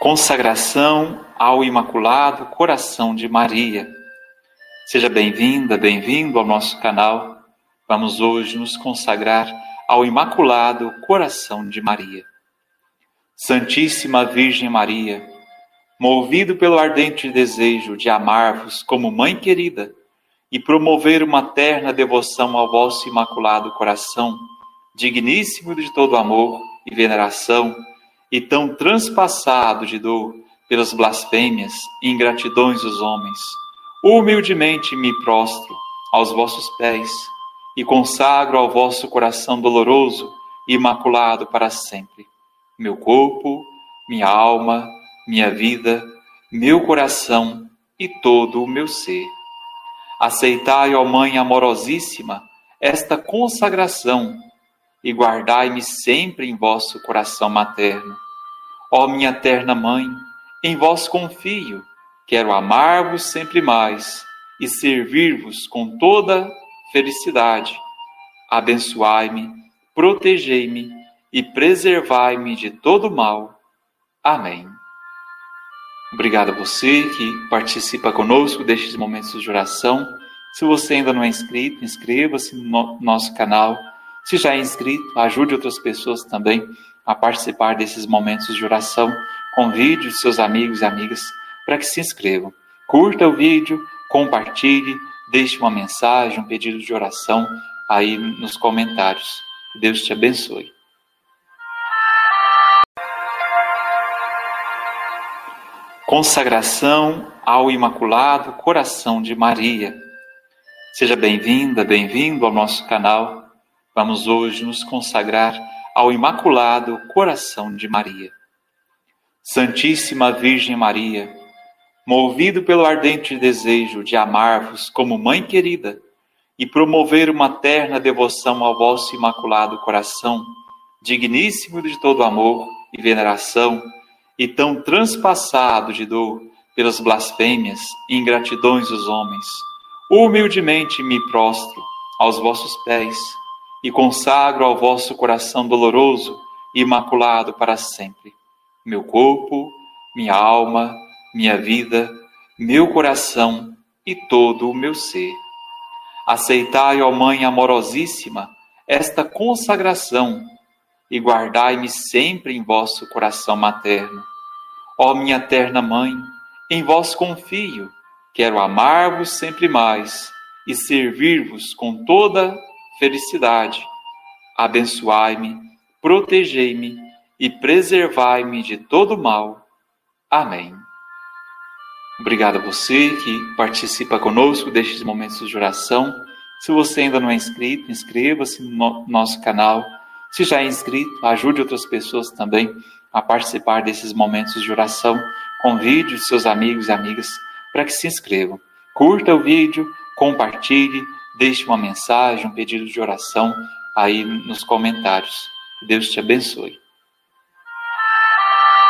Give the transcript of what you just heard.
Consagração ao Imaculado Coração de Maria. Seja bem-vinda, bem-vindo ao nosso canal. Vamos hoje nos consagrar ao Imaculado Coração de Maria. Santíssima Virgem Maria, movido pelo ardente desejo de amar-vos como mãe querida e promover uma terna devoção ao vosso Imaculado Coração, digníssimo de todo amor e veneração, e tão transpassado de dor pelas blasfêmias e ingratidões dos homens, humildemente me prostro aos vossos pés e consagro ao vosso coração doloroso e imaculado para sempre meu corpo, minha alma, minha vida, meu coração e todo o meu ser. Aceitai, ó Mãe amorosíssima, esta consagração e guardai-me sempre em vosso coração materno. Ó minha terna Mãe, em vós confio, quero amar-vos sempre mais e servir-vos com toda felicidade. Abençoai-me, protegei-me e preservai-me de todo mal. Amém. Obrigado a você que participa conosco destes momentos de oração. Se você ainda não é inscrito, inscreva-se no nosso canal se já é inscrito, ajude outras pessoas também a participar desses momentos de oração. Convide os seus amigos e amigas para que se inscrevam. Curta o vídeo, compartilhe, deixe uma mensagem, um pedido de oração aí nos comentários. Deus te abençoe. Consagração ao Imaculado Coração de Maria. Seja bem-vinda, bem-vindo ao nosso canal. Vamos hoje nos consagrar ao Imaculado Coração de Maria. Santíssima Virgem Maria, movido pelo ardente desejo de amar-vos como mãe querida e promover uma terna devoção ao vosso Imaculado Coração, digníssimo de todo amor e veneração, e tão transpassado de dor pelas blasfêmias e ingratidões dos homens, humildemente me prostro aos vossos pés e consagro ao vosso coração doloroso e imaculado para sempre. Meu corpo, minha alma, minha vida, meu coração e todo o meu ser. Aceitai, ó Mãe amorosíssima, esta consagração e guardai-me sempre em vosso coração materno. Ó minha terna Mãe, em vós confio, quero amar-vos sempre mais e servir-vos com toda felicidade. Abençoai-me, protegei-me e preservai-me de todo mal. Amém. Obrigado a você que participa conosco destes momentos de oração. Se você ainda não é inscrito, inscreva-se no nosso canal. Se já é inscrito, ajude outras pessoas também a participar desses momentos de oração. Convide seus amigos e amigas para que se inscrevam. Curta o vídeo, compartilhe Deixe uma mensagem, um pedido de oração aí nos comentários. Deus te abençoe.